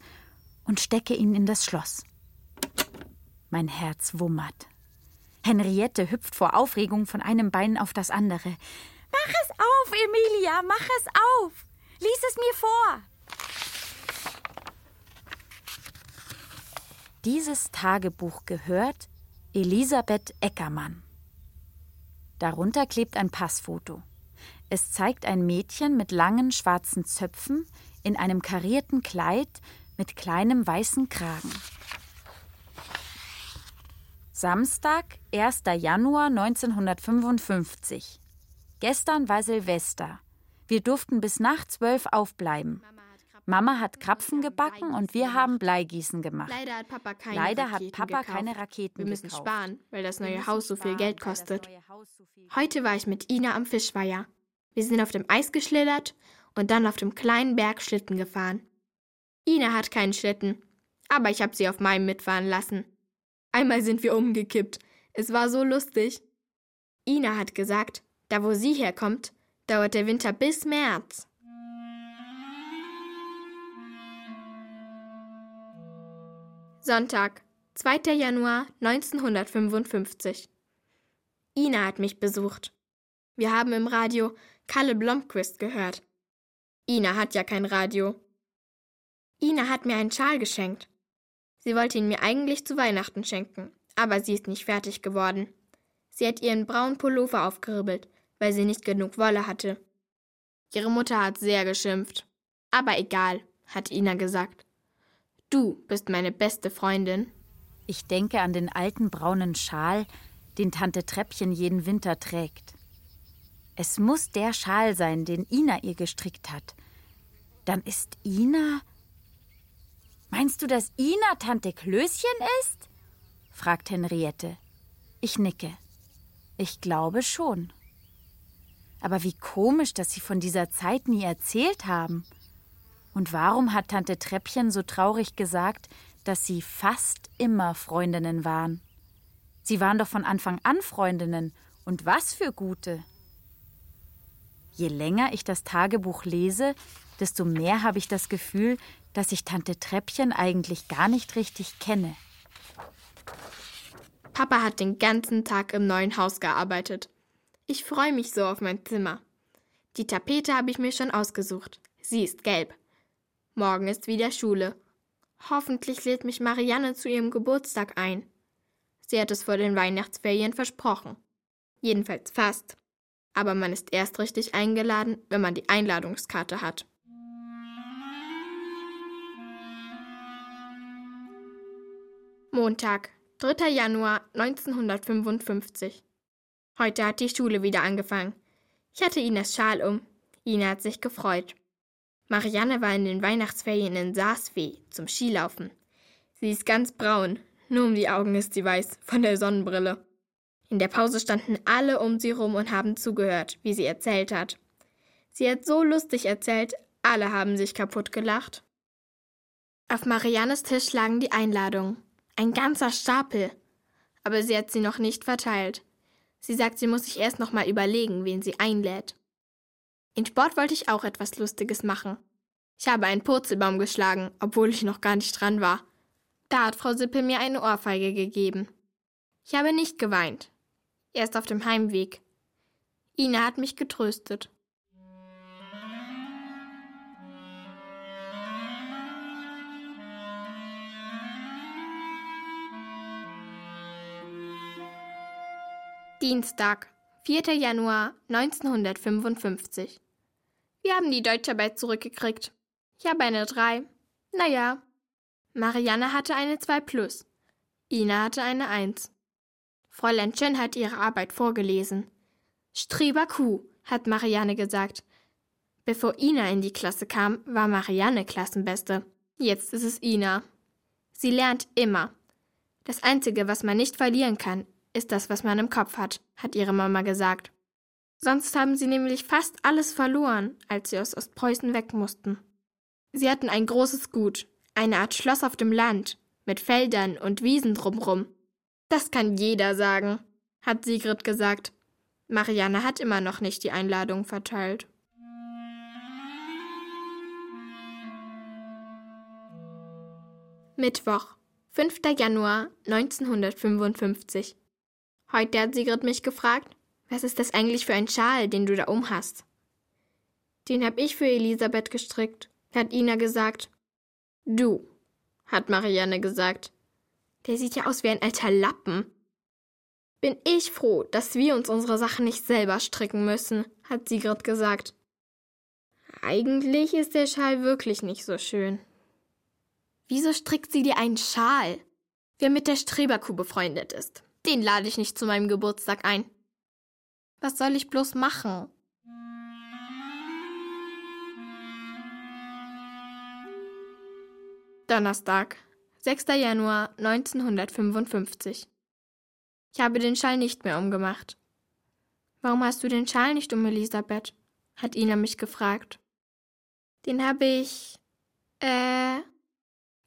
und stecke ihn in das Schloss. Mein Herz wummert. Henriette hüpft vor Aufregung von einem Bein auf das andere. Mach es auf, Emilia, mach es auf. Lies es mir vor. Dieses Tagebuch gehört Elisabeth Eckermann. Darunter klebt ein Passfoto. Es zeigt ein Mädchen mit langen schwarzen Zöpfen in einem karierten Kleid mit kleinem weißen Kragen. Samstag, 1. Januar 1955. Gestern war Silvester. Wir durften bis nach zwölf aufbleiben. Mama hat Krapfen gebacken und wir haben Bleigießen gemacht. Leider hat Papa keine Leider Raketen Papa gekauft. keine Raketen Wir müssen gekauft. sparen, weil das neue Haus so viel Geld kostet. Heute war ich mit Ina am Fischweiher. Wir sind auf dem Eis geschlittert und dann auf dem kleinen Berg Schlitten gefahren. Ina hat keinen Schlitten, aber ich habe sie auf meinem mitfahren lassen. Einmal sind wir umgekippt. Es war so lustig. Ina hat gesagt, da wo sie herkommt, dauert der Winter bis März. Sonntag, 2. Januar 1955. Ina hat mich besucht. Wir haben im Radio Kalle Blomqvist gehört. Ina hat ja kein Radio. Ina hat mir einen Schal geschenkt. Sie wollte ihn mir eigentlich zu Weihnachten schenken, aber sie ist nicht fertig geworden. Sie hat ihren braunen Pullover aufgeribbelt, weil sie nicht genug Wolle hatte. Ihre Mutter hat sehr geschimpft. Aber egal, hat Ina gesagt. Du bist meine beste Freundin. Ich denke an den alten braunen Schal, den Tante Treppchen jeden Winter trägt. Es muss der Schal sein, den Ina ihr gestrickt hat. Dann ist Ina. Meinst du, dass Ina Tante Klößchen ist? fragt Henriette. Ich nicke. Ich glaube schon. Aber wie komisch, dass Sie von dieser Zeit nie erzählt haben. Und warum hat Tante Treppchen so traurig gesagt, dass Sie fast immer Freundinnen waren? Sie waren doch von Anfang an Freundinnen. Und was für gute. Je länger ich das Tagebuch lese, desto mehr habe ich das Gefühl, dass ich Tante Treppchen eigentlich gar nicht richtig kenne. Papa hat den ganzen Tag im neuen Haus gearbeitet. Ich freue mich so auf mein Zimmer. Die Tapete habe ich mir schon ausgesucht. Sie ist gelb. Morgen ist wieder Schule. Hoffentlich lädt mich Marianne zu ihrem Geburtstag ein. Sie hat es vor den Weihnachtsferien versprochen. Jedenfalls fast. Aber man ist erst richtig eingeladen, wenn man die Einladungskarte hat. Montag, 3. Januar 1955. Heute hat die Schule wieder angefangen. Ich hatte Inas Schal um. Ina hat sich gefreut. Marianne war in den Weihnachtsferien in Saasfee zum Skilaufen. Sie ist ganz braun, nur um die Augen ist sie weiß, von der Sonnenbrille. In der Pause standen alle um sie rum und haben zugehört, wie sie erzählt hat. Sie hat so lustig erzählt, alle haben sich kaputt gelacht. Auf Mariannes Tisch lagen die Einladungen. Ein ganzer Stapel. Aber sie hat sie noch nicht verteilt. Sie sagt, sie muss sich erst noch mal überlegen, wen sie einlädt. In Sport wollte ich auch etwas Lustiges machen. Ich habe einen Purzelbaum geschlagen, obwohl ich noch gar nicht dran war. Da hat Frau Sippel mir eine Ohrfeige gegeben. Ich habe nicht geweint. Erst auf dem Heimweg. Ina hat mich getröstet. Dienstag, 4. Januar 1955. Wir haben die Deutscharbeit zurückgekriegt. Ich habe eine 3. Naja. Marianne hatte eine 2 plus. Ina hatte eine 1. Fräulein Chen hat ihre Arbeit vorgelesen. Streber Kuh, hat Marianne gesagt. Bevor Ina in die Klasse kam, war Marianne Klassenbeste. Jetzt ist es Ina. Sie lernt immer. Das Einzige, was man nicht verlieren kann, ist das, was man im Kopf hat, hat ihre Mama gesagt. Sonst haben sie nämlich fast alles verloren, als sie aus Ostpreußen weg mussten. Sie hatten ein großes Gut, eine Art Schloss auf dem Land, mit Feldern und Wiesen drumrum. Das kann jeder sagen, hat Sigrid gesagt. Marianne hat immer noch nicht die Einladung verteilt. Mittwoch, 5. Januar 1955. Heute hat Sigrid mich gefragt, was ist das eigentlich für ein Schal, den du da um hast? Den hab ich für Elisabeth gestrickt, hat Ina gesagt. Du, hat Marianne gesagt. Der sieht ja aus wie ein alter Lappen. Bin ich froh, dass wir uns unsere Sachen nicht selber stricken müssen, hat Sigrid gesagt. Eigentlich ist der Schal wirklich nicht so schön. Wieso strickt sie dir einen Schal? Wer mit der Streberkuh befreundet ist, den lade ich nicht zu meinem Geburtstag ein. Was soll ich bloß machen? Donnerstag, 6. Januar 1955. Ich habe den Schal nicht mehr umgemacht. Warum hast du den Schal nicht um, Elisabeth? hat Ina mich gefragt. Den habe ich. äh.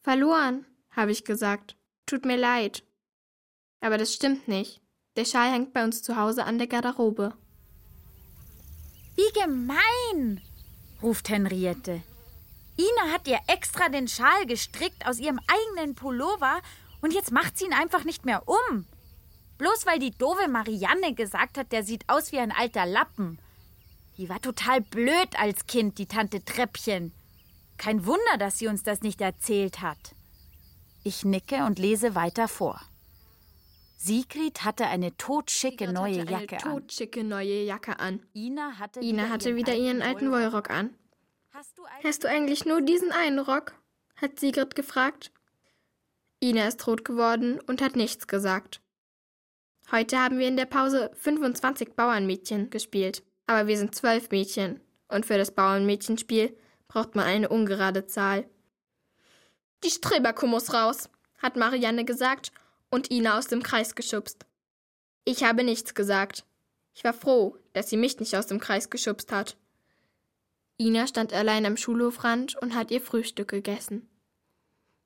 verloren, habe ich gesagt. Tut mir leid. Aber das stimmt nicht. Der Schal hängt bei uns zu Hause an der Garderobe. Wie gemein! ruft Henriette. Ina hat ihr extra den Schal gestrickt aus ihrem eigenen Pullover und jetzt macht sie ihn einfach nicht mehr um. Bloß weil die doofe Marianne gesagt hat, der sieht aus wie ein alter Lappen. Die war total blöd als Kind, die Tante Treppchen. Kein Wunder, dass sie uns das nicht erzählt hat. Ich nicke und lese weiter vor. Sigrid hatte eine totschicke Sigrid neue Jacke eine an. totschicke neue Jacke an. Ina hatte, Ina hatte wieder ihren alten Wollrock an. Hast du eigentlich nur diesen einen Rock? hat Sigrid gefragt. Ina ist rot geworden und hat nichts gesagt. Heute haben wir in der Pause 25 Bauernmädchen gespielt, aber wir sind zwölf Mädchen und für das Bauernmädchenspiel braucht man eine ungerade Zahl. Die Streberkuh muss raus, hat Marianne gesagt und Ina aus dem Kreis geschubst. Ich habe nichts gesagt. Ich war froh, dass sie mich nicht aus dem Kreis geschubst hat. Ina stand allein am Schulhofrand und hat ihr Frühstück gegessen.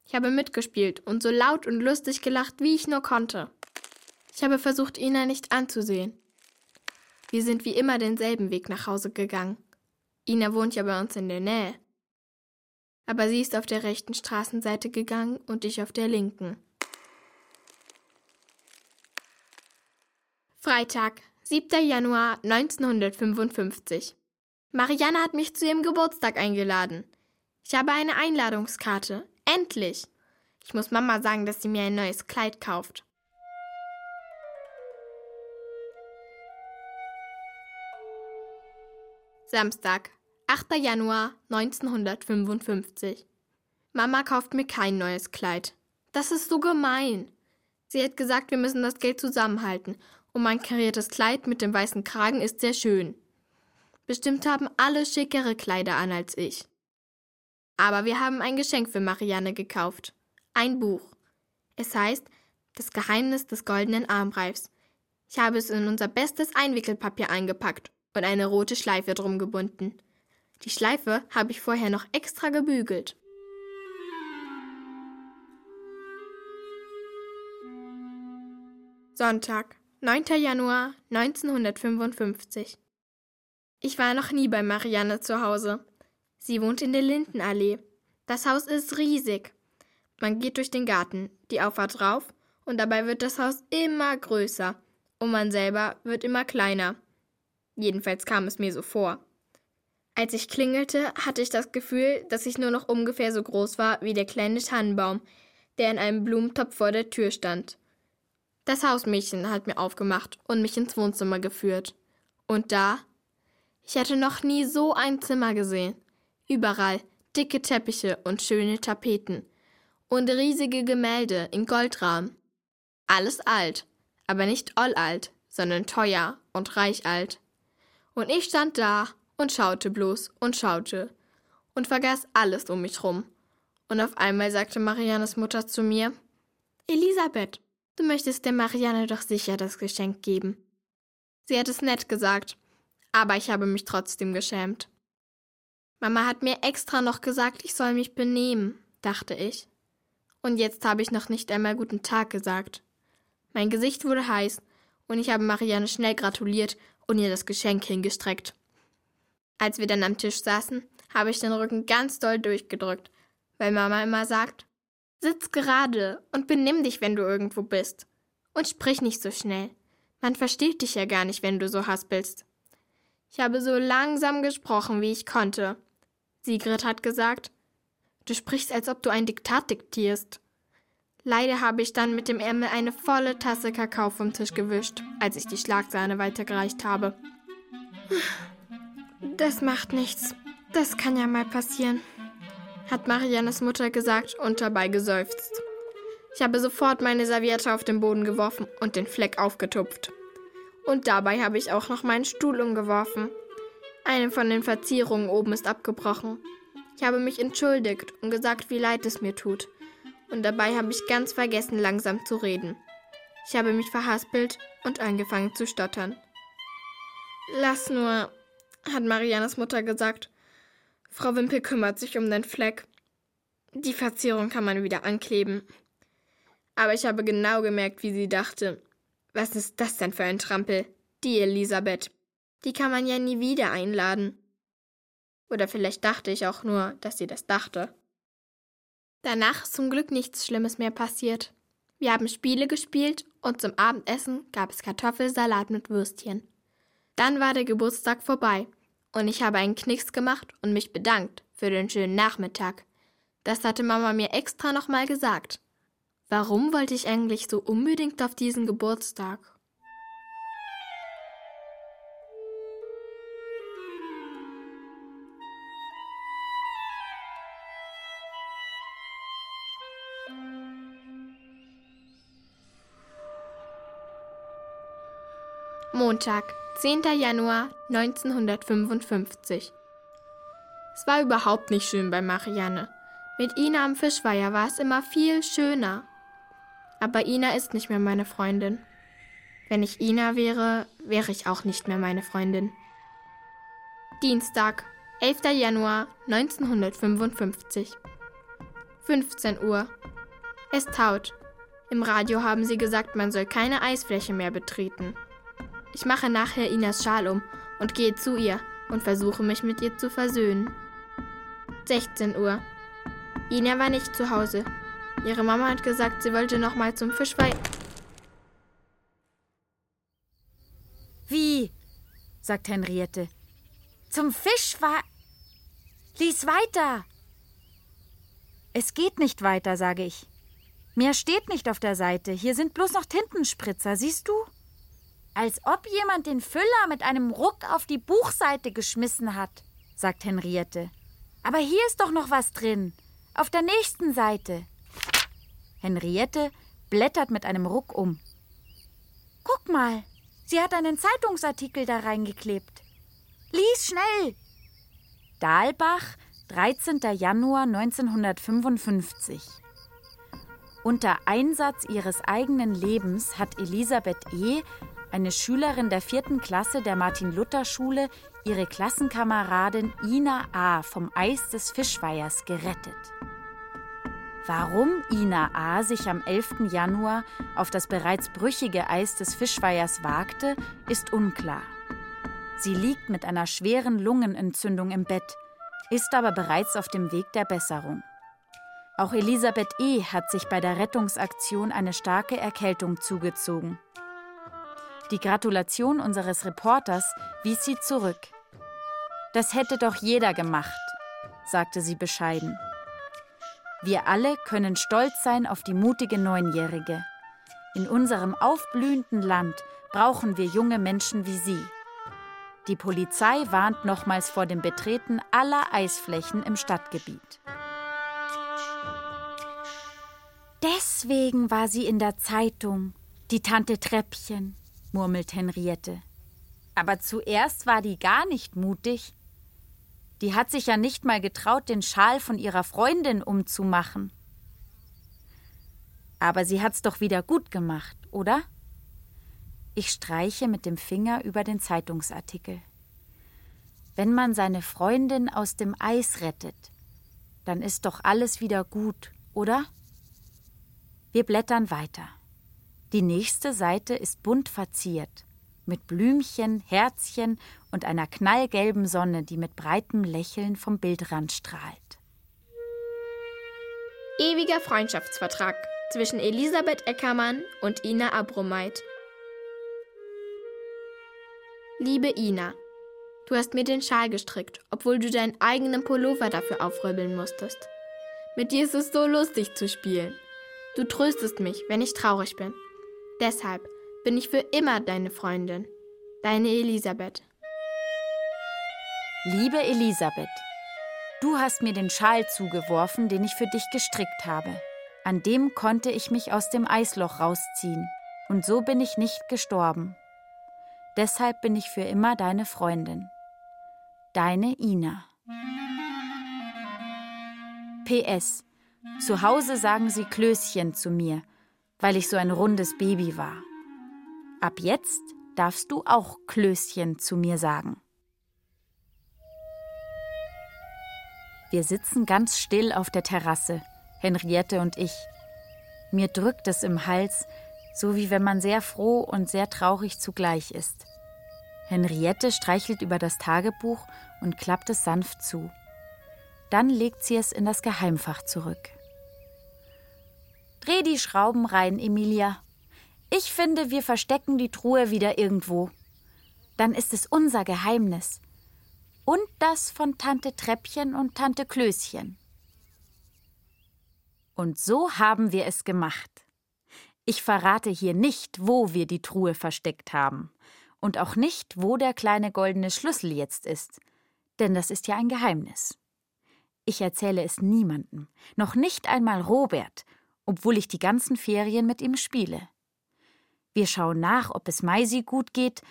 Ich habe mitgespielt und so laut und lustig gelacht, wie ich nur konnte. Ich habe versucht, Ina nicht anzusehen. Wir sind wie immer denselben Weg nach Hause gegangen. Ina wohnt ja bei uns in der Nähe. Aber sie ist auf der rechten Straßenseite gegangen und ich auf der linken. Freitag, 7. Januar 1955. Marianne hat mich zu ihrem Geburtstag eingeladen. Ich habe eine Einladungskarte. Endlich! Ich muss Mama sagen, dass sie mir ein neues Kleid kauft. Samstag, 8. Januar 1955. Mama kauft mir kein neues Kleid. Das ist so gemein. Sie hat gesagt, wir müssen das Geld zusammenhalten und mein kariertes Kleid mit dem weißen Kragen ist sehr schön. Bestimmt haben alle schickere Kleider an als ich. Aber wir haben ein Geschenk für Marianne gekauft. Ein Buch. Es heißt Das Geheimnis des goldenen Armreifs. Ich habe es in unser bestes Einwickelpapier eingepackt und eine rote Schleife drum gebunden. Die Schleife habe ich vorher noch extra gebügelt. Sonntag, 9. Januar 1955. Ich war noch nie bei Marianne zu Hause. Sie wohnt in der Lindenallee. Das Haus ist riesig. Man geht durch den Garten, die Auffahrt rauf, und dabei wird das Haus immer größer, und man selber wird immer kleiner. Jedenfalls kam es mir so vor. Als ich klingelte, hatte ich das Gefühl, dass ich nur noch ungefähr so groß war wie der kleine Tannenbaum, der in einem Blumentopf vor der Tür stand. Das Hausmädchen hat mir aufgemacht und mich ins Wohnzimmer geführt. Und da? Ich hatte noch nie so ein Zimmer gesehen. Überall dicke Teppiche und schöne Tapeten. Und riesige Gemälde in Goldrahmen. Alles alt, aber nicht alt, sondern teuer und reich alt. Und ich stand da und schaute bloß und schaute und vergaß alles um mich rum. Und auf einmal sagte Mariannes Mutter zu mir Elisabeth, Du möchtest der Marianne doch sicher das Geschenk geben. Sie hat es nett gesagt, aber ich habe mich trotzdem geschämt. Mama hat mir extra noch gesagt, ich soll mich benehmen, dachte ich. Und jetzt habe ich noch nicht einmal guten Tag gesagt. Mein Gesicht wurde heiß und ich habe Marianne schnell gratuliert und ihr das Geschenk hingestreckt. Als wir dann am Tisch saßen, habe ich den Rücken ganz doll durchgedrückt, weil Mama immer sagt, Sitz gerade und benimm dich, wenn du irgendwo bist. Und sprich nicht so schnell. Man versteht dich ja gar nicht, wenn du so haspelst. Ich habe so langsam gesprochen, wie ich konnte. Sigrid hat gesagt, du sprichst, als ob du ein Diktat diktierst. Leider habe ich dann mit dem Ärmel eine volle Tasse Kakao vom Tisch gewischt, als ich die Schlagsahne weitergereicht habe. Das macht nichts. Das kann ja mal passieren hat Mariannes Mutter gesagt und dabei geseufzt. Ich habe sofort meine Serviette auf den Boden geworfen und den Fleck aufgetupft. Und dabei habe ich auch noch meinen Stuhl umgeworfen. Eine von den Verzierungen oben ist abgebrochen. Ich habe mich entschuldigt und gesagt, wie leid es mir tut. Und dabei habe ich ganz vergessen, langsam zu reden. Ich habe mich verhaspelt und angefangen zu stottern. Lass nur, hat Mariannes Mutter gesagt Frau Wimpel kümmert sich um den Fleck. Die Verzierung kann man wieder ankleben. Aber ich habe genau gemerkt, wie sie dachte. Was ist das denn für ein Trampel? Die Elisabeth. Die kann man ja nie wieder einladen. Oder vielleicht dachte ich auch nur, dass sie das dachte. Danach ist zum Glück nichts Schlimmes mehr passiert. Wir haben Spiele gespielt und zum Abendessen gab es Kartoffelsalat mit Würstchen. Dann war der Geburtstag vorbei und ich habe einen Knicks gemacht und mich bedankt für den schönen Nachmittag. Das hatte Mama mir extra nochmal gesagt. Warum wollte ich eigentlich so unbedingt auf diesen Geburtstag? Montag, 10. Januar 1955. Es war überhaupt nicht schön bei Marianne. Mit Ina am Fischweiher war es immer viel schöner. Aber Ina ist nicht mehr meine Freundin. Wenn ich Ina wäre, wäre ich auch nicht mehr meine Freundin. Dienstag, 11. Januar 1955. 15 Uhr. Es taut. Im Radio haben sie gesagt, man soll keine Eisfläche mehr betreten. Ich mache nachher Inas Schal um und gehe zu ihr und versuche mich mit ihr zu versöhnen. 16 Uhr. Ina war nicht zu Hause. Ihre Mama hat gesagt, sie wollte noch mal zum Fischweih. Wie? sagt Henriette. Zum Fisch war. Lies weiter. Es geht nicht weiter, sage ich. Mehr steht nicht auf der Seite. Hier sind bloß noch Tintenspritzer, siehst du? Als ob jemand den Füller mit einem Ruck auf die Buchseite geschmissen hat, sagt Henriette. Aber hier ist doch noch was drin. Auf der nächsten Seite. Henriette blättert mit einem Ruck um. Guck mal, sie hat einen Zeitungsartikel da reingeklebt. Lies schnell! Dahlbach, 13. Januar 1955. Unter Einsatz ihres eigenen Lebens hat Elisabeth E., eine Schülerin der vierten Klasse der Martin-Luther-Schule, ihre Klassenkameradin Ina A. vom Eis des Fischweihers gerettet. Warum Ina A. sich am 11. Januar auf das bereits brüchige Eis des Fischweihers wagte, ist unklar. Sie liegt mit einer schweren Lungenentzündung im Bett, ist aber bereits auf dem Weg der Besserung. Auch Elisabeth E. hat sich bei der Rettungsaktion eine starke Erkältung zugezogen. Die Gratulation unseres Reporters wies sie zurück. Das hätte doch jeder gemacht, sagte sie bescheiden. Wir alle können stolz sein auf die mutige Neunjährige. In unserem aufblühenden Land brauchen wir junge Menschen wie sie. Die Polizei warnt nochmals vor dem Betreten aller Eisflächen im Stadtgebiet. Deswegen war sie in der Zeitung, die Tante Treppchen, murmelt Henriette. Aber zuerst war die gar nicht mutig. Die hat sich ja nicht mal getraut, den Schal von ihrer Freundin umzumachen. Aber sie hat's doch wieder gut gemacht, oder? Ich streiche mit dem Finger über den Zeitungsartikel. Wenn man seine Freundin aus dem Eis rettet, dann ist doch alles wieder gut, oder? Wir blättern weiter. Die nächste Seite ist bunt verziert, mit Blümchen, Herzchen und einer knallgelben Sonne, die mit breitem Lächeln vom Bildrand strahlt. Ewiger Freundschaftsvertrag zwischen Elisabeth Eckermann und Ina Abromeit. Liebe Ina, du hast mir den Schal gestrickt, obwohl du deinen eigenen Pullover dafür aufrübbeln musstest. Mit dir ist es so lustig zu spielen. Du tröstest mich, wenn ich traurig bin. Deshalb bin ich für immer deine Freundin. Deine Elisabeth. Liebe Elisabeth, du hast mir den Schal zugeworfen, den ich für dich gestrickt habe. An dem konnte ich mich aus dem Eisloch rausziehen, und so bin ich nicht gestorben. Deshalb bin ich für immer deine Freundin. Deine Ina. PS. Zu Hause sagen sie Klößchen zu mir, weil ich so ein rundes Baby war. Ab jetzt darfst du auch Klößchen zu mir sagen. Wir sitzen ganz still auf der Terrasse, Henriette und ich. Mir drückt es im Hals, so wie wenn man sehr froh und sehr traurig zugleich ist. Henriette streichelt über das Tagebuch und klappt es sanft zu. Dann legt sie es in das Geheimfach zurück. Dreh die Schrauben rein, Emilia. Ich finde, wir verstecken die Truhe wieder irgendwo. Dann ist es unser Geheimnis. Und das von Tante Treppchen und Tante Klößchen. Und so haben wir es gemacht. Ich verrate hier nicht, wo wir die Truhe versteckt haben. Und auch nicht, wo der kleine goldene Schlüssel jetzt ist. Denn das ist ja ein Geheimnis. Ich erzähle es niemandem, noch nicht einmal Robert, obwohl ich die ganzen Ferien mit ihm spiele. Wir schauen nach, ob es Maisi gut geht,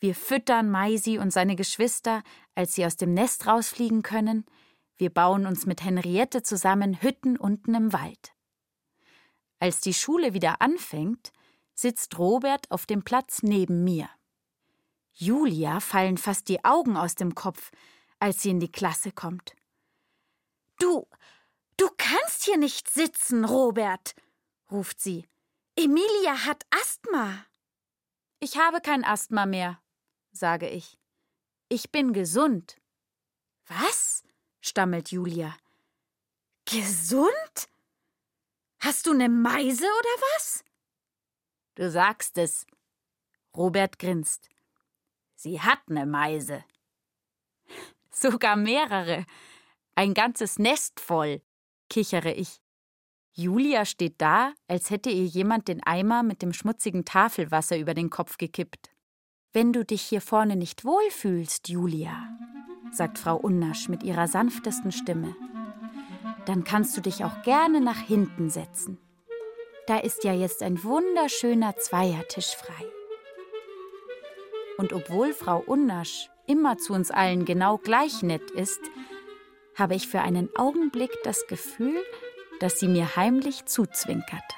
wir füttern Maisi und seine Geschwister, als sie aus dem Nest rausfliegen können, wir bauen uns mit Henriette zusammen Hütten unten im Wald. Als die Schule wieder anfängt, sitzt Robert auf dem Platz neben mir. Julia fallen fast die Augen aus dem Kopf, als sie in die Klasse kommt. Du, du kannst hier nicht sitzen, Robert, ruft sie. Emilia hat Asthma. Ich habe kein Asthma mehr, sage ich. Ich bin gesund. Was? stammelt Julia. Gesund? Hast du eine Meise oder was? Du sagst es. Robert grinst. Sie hat eine Meise. Sogar mehrere. Ein ganzes Nest voll, kichere ich. Julia steht da, als hätte ihr jemand den Eimer mit dem schmutzigen Tafelwasser über den Kopf gekippt. Wenn du dich hier vorne nicht wohlfühlst, Julia, sagt Frau Unnasch mit ihrer sanftesten Stimme, dann kannst du dich auch gerne nach hinten setzen. Da ist ja jetzt ein wunderschöner Zweiertisch frei. Und obwohl Frau Unnasch immer zu uns allen genau gleich nett ist, habe ich für einen Augenblick das Gefühl, dass sie mir heimlich zuzwinkert.